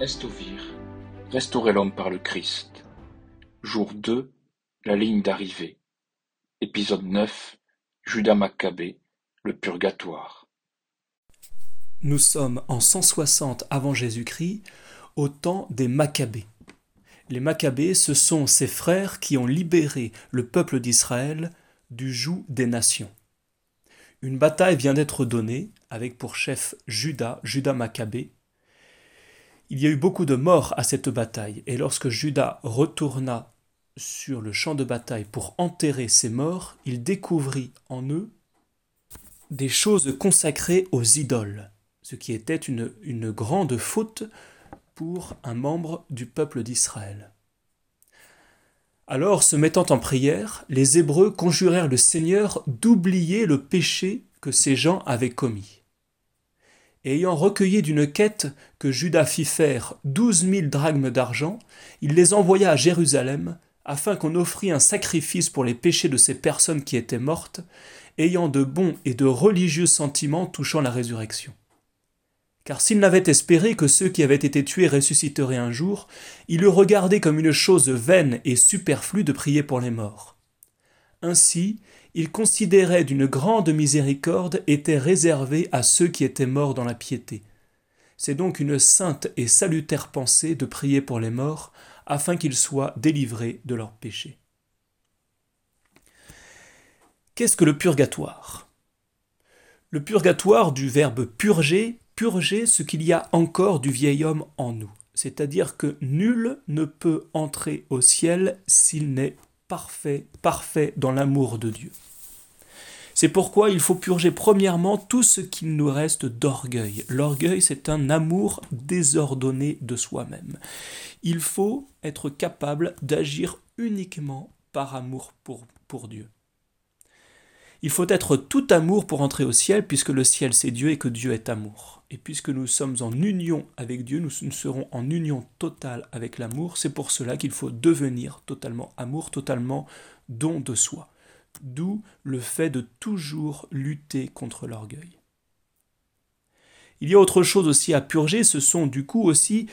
Estovir, restaurer l'homme par le Christ. Jour 2, la ligne d'arrivée. Épisode 9, Judas Maccabée, le purgatoire. Nous sommes en 160 avant Jésus-Christ, au temps des Maccabées. Les Maccabées, ce sont ces frères qui ont libéré le peuple d'Israël du joug des nations. Une bataille vient d'être donnée, avec pour chef Judas, Judas Maccabée, il y a eu beaucoup de morts à cette bataille, et lorsque Judas retourna sur le champ de bataille pour enterrer ses morts, il découvrit en eux des choses consacrées aux idoles, ce qui était une, une grande faute pour un membre du peuple d'Israël. Alors, se mettant en prière, les Hébreux conjurèrent le Seigneur d'oublier le péché que ces gens avaient commis ayant recueilli d'une quête que Judas fit faire douze mille drachmes d'argent, il les envoya à Jérusalem, afin qu'on offrît un sacrifice pour les péchés de ces personnes qui étaient mortes, ayant de bons et de religieux sentiments touchant la résurrection. Car s'il n'avait espéré que ceux qui avaient été tués ressusciteraient un jour, il eût regardé comme une chose vaine et superflue de prier pour les morts. Ainsi, il considérait d'une grande miséricorde était réservée à ceux qui étaient morts dans la piété. C'est donc une sainte et salutaire pensée de prier pour les morts, afin qu'ils soient délivrés de leurs péchés. Qu'est-ce que le purgatoire? Le purgatoire du verbe purger, purger ce qu'il y a encore du vieil homme en nous, c'est-à-dire que nul ne peut entrer au ciel s'il n'est parfait, parfait dans l'amour de Dieu. C'est pourquoi il faut purger premièrement tout ce qu'il nous reste d'orgueil. L'orgueil, c'est un amour désordonné de soi-même. Il faut être capable d'agir uniquement par amour pour, pour Dieu. Il faut être tout amour pour entrer au ciel, puisque le ciel c'est Dieu et que Dieu est amour. Et puisque nous sommes en union avec Dieu, nous serons en union totale avec l'amour. C'est pour cela qu'il faut devenir totalement amour, totalement don de soi. D'où le fait de toujours lutter contre l'orgueil. Il y a autre chose aussi à purger, ce sont du coup aussi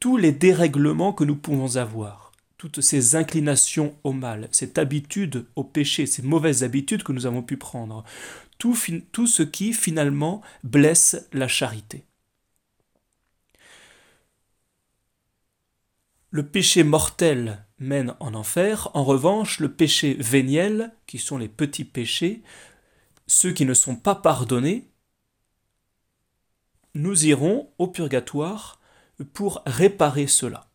tous les dérèglements que nous pouvons avoir, toutes ces inclinations au mal, cette habitude au péché, ces mauvaises habitudes que nous avons pu prendre, tout, ce qui finalement blesse la charité. Le péché mortel mène en enfer, en revanche le péché véniel, qui sont les petits péchés, ceux qui ne sont pas pardonnés, nous irons au purgatoire pour réparer cela.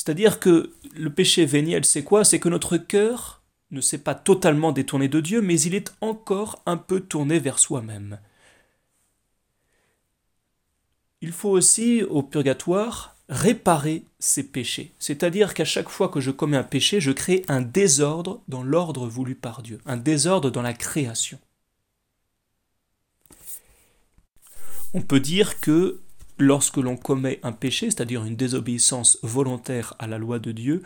C'est-à-dire que le péché véniel, c'est quoi? C'est que notre cœur ne s'est pas totalement détourné de Dieu, mais il est encore un peu tourné vers soi-même. Il faut aussi, au purgatoire, réparer ses péchés. C'est-à-dire qu'à chaque fois que je commets un péché, je crée un désordre dans l'ordre voulu par Dieu, un désordre dans la création. On peut dire que lorsque l'on commet un péché, c'est-à-dire une désobéissance volontaire à la loi de Dieu,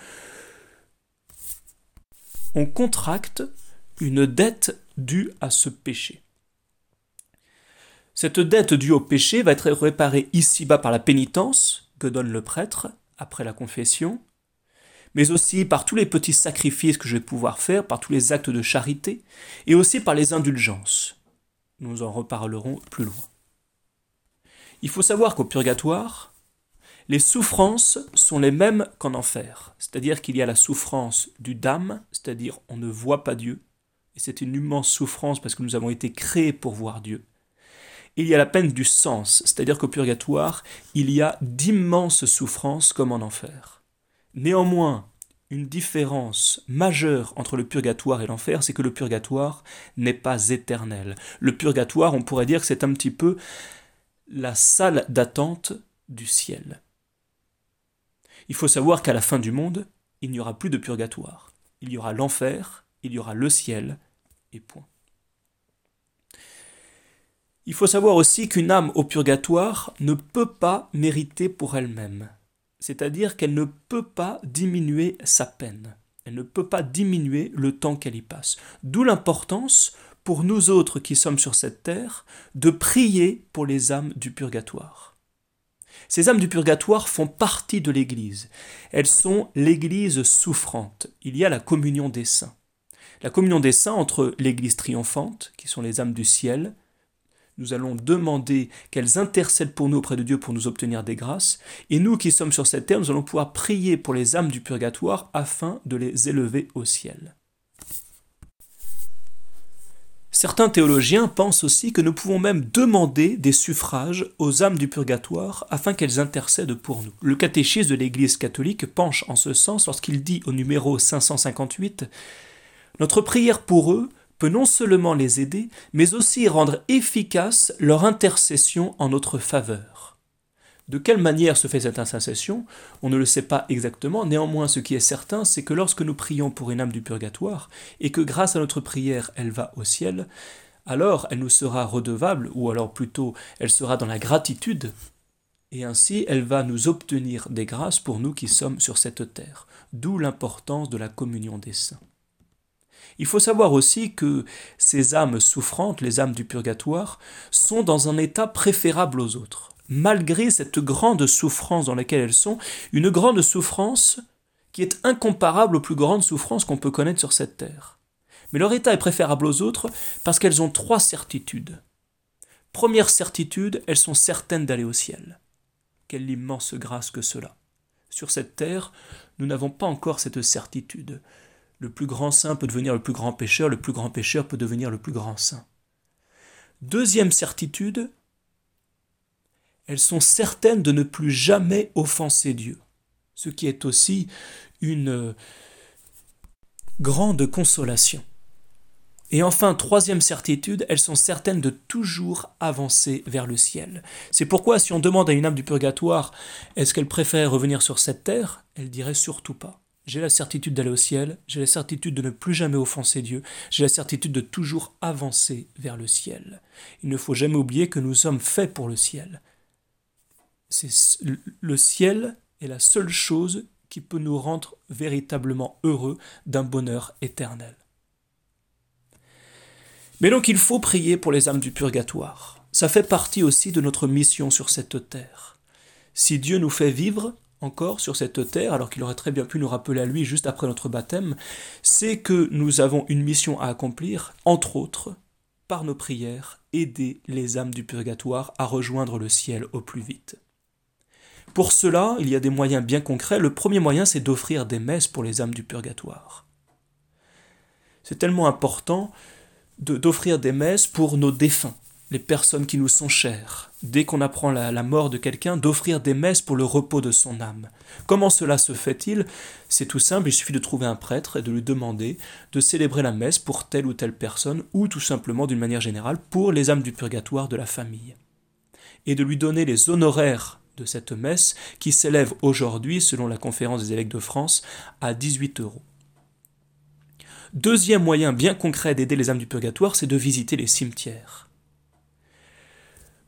on contracte une dette due à ce péché. Cette dette due au péché va être réparée ici-bas par la pénitence que donne le prêtre après la confession, mais aussi par tous les petits sacrifices que je vais pouvoir faire, par tous les actes de charité, et aussi par les indulgences. Nous en reparlerons plus loin. Il faut savoir qu'au purgatoire, les souffrances sont les mêmes qu'en enfer, c'est-à-dire qu'il y a la souffrance du dame, c'est-à-dire on ne voit pas Dieu, et c'est une immense souffrance parce que nous avons été créés pour voir Dieu. il y a la peine du sens, c'est-à-dire qu'au purgatoire, il y a d'immenses souffrances comme en enfer. Néanmoins, une différence majeure entre le purgatoire et l'enfer, c'est que le purgatoire n'est pas éternel. Le purgatoire, on pourrait dire que c'est un petit peu la salle d'attente du ciel. Il faut savoir qu'à la fin du monde, il n'y aura plus de purgatoire. Il y aura l'enfer, il y aura le ciel, et point. Il faut savoir aussi qu'une âme au purgatoire ne peut pas mériter pour elle-même. C'est-à-dire qu'elle ne peut pas diminuer sa peine. Elle ne peut pas diminuer le temps qu'elle y passe. D'où l'importance, pour nous autres qui sommes sur cette terre, de prier pour les âmes du purgatoire. Ces âmes du purgatoire font partie de l'Église. Elles sont l'Église souffrante. Il y a la communion des saints. La communion des saints entre l'Église triomphante, qui sont les âmes du ciel, nous allons demander qu'elles intercèdent pour nous auprès de Dieu pour nous obtenir des grâces, et nous qui sommes sur cette terre, nous allons pouvoir prier pour les âmes du purgatoire afin de les élever au ciel. Certains théologiens pensent aussi que nous pouvons même demander des suffrages aux âmes du purgatoire afin qu'elles intercèdent pour nous. Le catéchisme de l'Église catholique penche en ce sens lorsqu'il dit au numéro 558 Notre prière pour eux peut non seulement les aider, mais aussi rendre efficace leur intercession en notre faveur. De quelle manière se fait cette intercession On ne le sait pas exactement, néanmoins ce qui est certain, c'est que lorsque nous prions pour une âme du purgatoire, et que grâce à notre prière elle va au ciel, alors elle nous sera redevable, ou alors plutôt elle sera dans la gratitude, et ainsi elle va nous obtenir des grâces pour nous qui sommes sur cette terre, d'où l'importance de la communion des saints. Il faut savoir aussi que ces âmes souffrantes, les âmes du purgatoire, sont dans un état préférable aux autres malgré cette grande souffrance dans laquelle elles sont, une grande souffrance qui est incomparable aux plus grandes souffrances qu'on peut connaître sur cette terre. Mais leur état est préférable aux autres parce qu'elles ont trois certitudes. Première certitude, elles sont certaines d'aller au ciel. Quelle immense grâce que cela. Sur cette terre, nous n'avons pas encore cette certitude. Le plus grand saint peut devenir le plus grand pécheur, le plus grand pécheur peut devenir le plus grand saint. Deuxième certitude, elles sont certaines de ne plus jamais offenser Dieu, ce qui est aussi une euh, grande consolation. Et enfin, troisième certitude, elles sont certaines de toujours avancer vers le ciel. C'est pourquoi si on demande à une âme du purgatoire, est-ce qu'elle préfère revenir sur cette terre Elle dirait surtout pas. J'ai la certitude d'aller au ciel, j'ai la certitude de ne plus jamais offenser Dieu, j'ai la certitude de toujours avancer vers le ciel. Il ne faut jamais oublier que nous sommes faits pour le ciel le ciel est la seule chose qui peut nous rendre véritablement heureux d'un bonheur éternel. Mais donc il faut prier pour les âmes du purgatoire. Ça fait partie aussi de notre mission sur cette terre. Si Dieu nous fait vivre encore sur cette terre, alors qu'il aurait très bien pu nous rappeler à lui juste après notre baptême, c'est que nous avons une mission à accomplir, entre autres, par nos prières, aider les âmes du purgatoire à rejoindre le ciel au plus vite. Pour cela, il y a des moyens bien concrets. Le premier moyen, c'est d'offrir des messes pour les âmes du purgatoire. C'est tellement important d'offrir des messes pour nos défunts, les personnes qui nous sont chères. Dès qu'on apprend la, mort de quelqu'un, d'offrir des messes pour le repos de son âme. Comment cela se fait-il? C'est tout simple, il suffit de trouver un prêtre et de lui demander de célébrer la messe pour telle ou telle personne, ou tout simplement d'une manière générale pour les âmes du purgatoire de la famille. Et de lui donner les honoraires de cette messe qui s'élève aujourd'hui, selon la conférence des évêques de France, à 18 euros. Deuxième moyen bien concret d'aider les âmes du purgatoire, c'est de visiter les cimetières.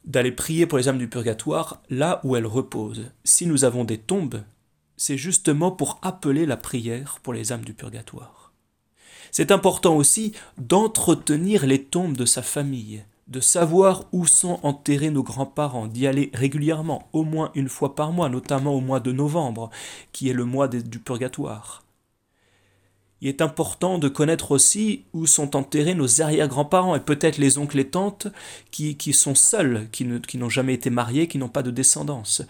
D'aller prier pour les âmes du purgatoire là où elles reposent. Si nous avons des tombes, c'est justement pour appeler la prière pour les âmes du purgatoire. C'est important aussi d'entretenir les tombes de sa famille, de savoir où sont enterrés nos grands-parents, d'y aller régulièrement, au moins une fois par mois, notamment au mois de novembre, qui est le mois du purgatoire. Il est important de connaître aussi où sont enterrés nos arrière-grands-parents et peut-être les oncles et tantes qui, qui sont seuls, qui n'ont jamais été mariés, qui n'ont pas de descendance.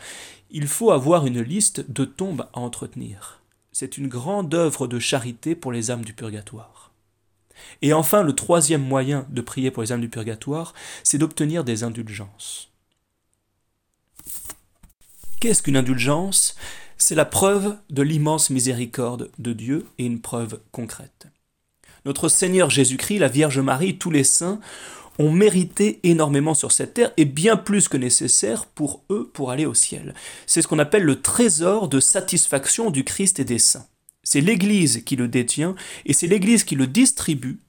Il faut avoir une liste de tombes à entretenir. C'est une grande œuvre de charité pour les âmes du purgatoire. Et enfin, le troisième moyen de prier pour les âmes du purgatoire, c'est d'obtenir des indulgences. Qu'est-ce qu'une indulgence? C'est la preuve de l'immense miséricorde de Dieu et une preuve concrète. Notre Seigneur Jésus-Christ, la Vierge Marie, tous les saints ont mérité énormément sur cette terre et bien plus que nécessaire pour eux pour aller au ciel. C'est ce qu'on appelle le trésor de satisfaction du Christ et des saints. C'est l'Église qui le détient et c'est l'Église qui le distribue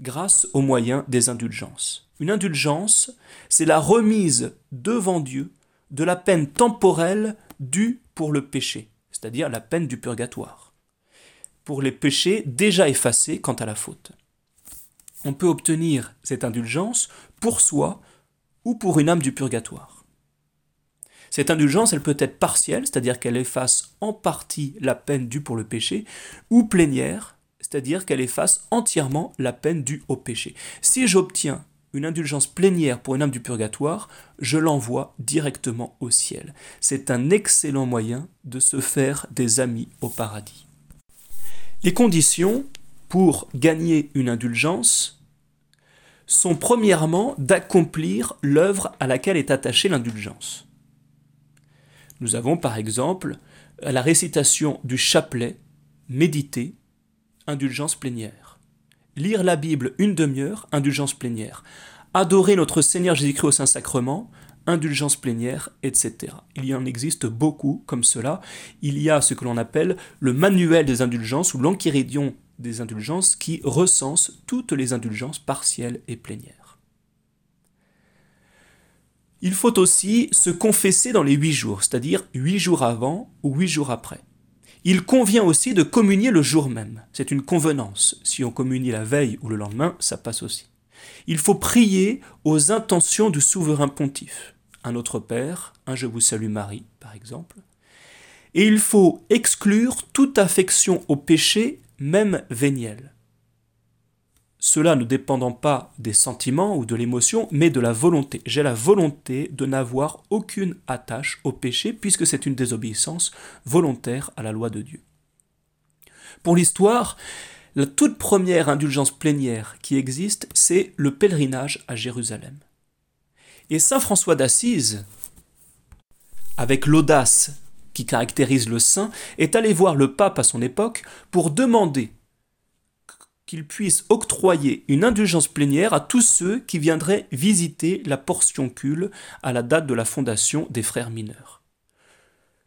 grâce aux moyens des indulgences. Une indulgence, c'est la remise devant Dieu de la peine temporelle due pour le péché, c'est-à-dire la peine du purgatoire, pour les péchés déjà effacés quant à la faute. On peut obtenir cette indulgence pour soi ou pour une âme du purgatoire. Cette indulgence, elle peut être partielle, c'est-à-dire qu'elle efface en partie la peine due pour le péché, ou plénière, c'est-à-dire qu'elle efface entièrement la peine due au péché. Si j'obtiens une indulgence plénière pour une âme du purgatoire, je l'envoie directement au ciel. C'est un excellent moyen de se faire des amis au paradis. Les conditions pour gagner une indulgence sont premièrement d'accomplir l'œuvre à laquelle est attachée l'indulgence. Nous avons par exemple la récitation du chapelet, méditer, indulgence plénière. Lire la Bible une demi-heure, indulgence plénière. Adorer notre Seigneur Jésus-Christ au Saint-Sacrement, indulgence plénière, etc. Il y en existe beaucoup comme cela. Il y a ce que l'on appelle le manuel des indulgences ou l'enchiridion des indulgences qui recense toutes les indulgences partielles et plénières. Il faut aussi se confesser dans les huit jours, c'est-à-dire huit jours avant ou huit jours après. Il convient aussi de communier le jour même. C'est une convenance. Si on communie la veille ou le lendemain, ça passe aussi. Il faut prier aux intentions du souverain pontife. Un autre Père, un Je vous salue Marie, par exemple. Et il faut exclure toute affection au péché, même véniel cela ne dépendant pas des sentiments ou de l'émotion, mais de la volonté. J'ai la volonté de n'avoir aucune attache au péché, puisque c'est une désobéissance volontaire à la loi de Dieu. Pour l'histoire, la toute première indulgence plénière qui existe, c'est le pèlerinage à Jérusalem. Et Saint François d'Assise, avec l'audace qui caractérise le saint, est allé voir le pape à son époque pour demander qu'il puisse octroyer une indulgence plénière à tous ceux qui viendraient visiter la portion cul à la date de la fondation des frères mineurs.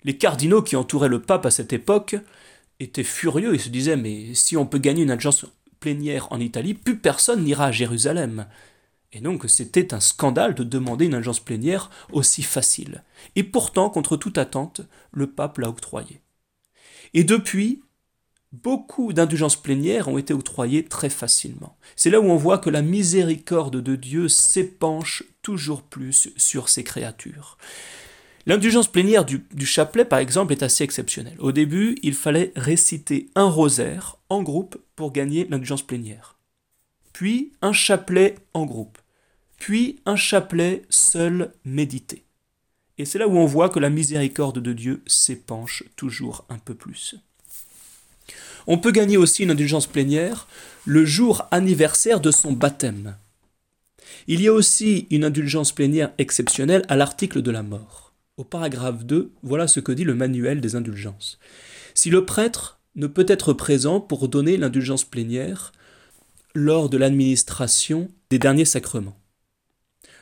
Les cardinaux qui entouraient le pape à cette époque étaient furieux et se disaient mais si on peut gagner une indulgence plénière en Italie, plus personne n'ira à Jérusalem. Et donc c'était un scandale de demander une indulgence plénière aussi facile. Et pourtant, contre toute attente, le pape l'a octroyé. Et depuis, beaucoup d'indulgences plénières ont été octroyées très facilement. C'est là où on voit que la miséricorde de Dieu s'épanche toujours plus sur ses créatures. L'indulgence plénière du, chapelet, par exemple, est assez exceptionnelle. Au début, il fallait réciter un rosaire en groupe pour gagner l'indulgence plénière. Puis un chapelet en groupe. Puis un chapelet seul médité. Et c'est là où on voit que la miséricorde de Dieu s'épanche toujours un peu plus. On peut gagner aussi une indulgence plénière le jour anniversaire de son baptême. Il y a aussi une indulgence plénière exceptionnelle à l'article de la mort. Au paragraphe 2, voilà ce que dit le manuel des indulgences. Si le prêtre ne peut être présent pour donner l'indulgence plénière lors de l'administration des derniers sacrements.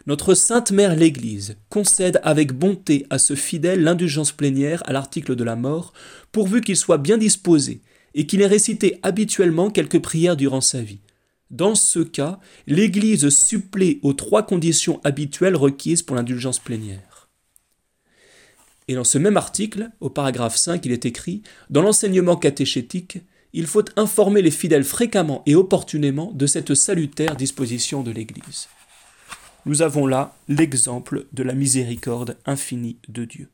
Notre Sainte Mère l'Église concède avec bonté à ce fidèle l'indulgence plénière à l'article de la mort, pourvu qu'il soit bien disposé et qu'il ait récité habituellement quelques prières durant sa vie. Dans ce cas, l'Église supplée aux trois conditions habituelles requises pour l'indulgence plénière. Et dans ce même article, au paragraphe 5, il est écrit Dans l'enseignement catéchétique, il faut informer les fidèles fréquemment et opportunément de cette salutaire disposition de l'Église. Nous avons là l'exemple de la miséricorde infinie de Dieu.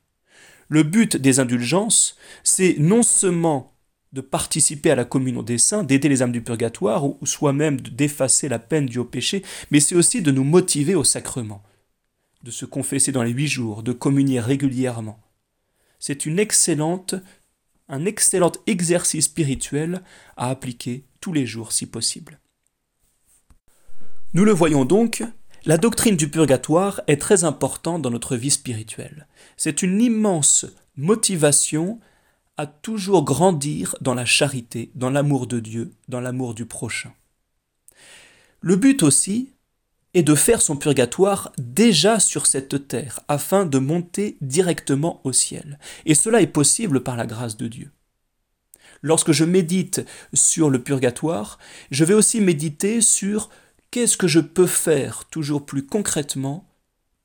Le but des indulgences, c'est non seulement de participer à la communion des saints, d'aider les âmes du purgatoire, ou soi-même d'effacer la peine due au péché, mais c'est aussi de nous motiver au sacrement, de se confesser dans les huit jours, de communier régulièrement. C'est une excellente, un excellent exercice spirituel à appliquer tous les jours si possible. Nous le voyons donc, la doctrine du purgatoire est très importante dans notre vie spirituelle. C'est une immense motivation à toujours grandir dans la charité, dans l'amour de Dieu, dans l'amour du prochain. Le but aussi est de faire son purgatoire déjà sur cette terre, afin de monter directement au ciel. Et cela est possible par la grâce de Dieu. Lorsque je médite sur le purgatoire, je vais aussi méditer sur qu'est-ce que je peux faire toujours plus concrètement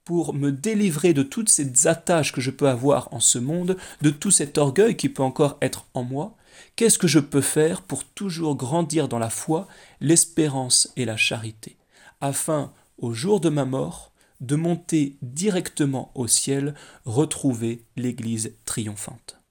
pour me délivrer de toutes ces attaches que je peux avoir en ce monde, de tout cet orgueil qui peut encore être en moi, qu'est-ce que je peux faire pour toujours grandir dans la foi, l'espérance et la charité, afin, au jour de ma mort, de monter directement au ciel, retrouver l'Église triomphante.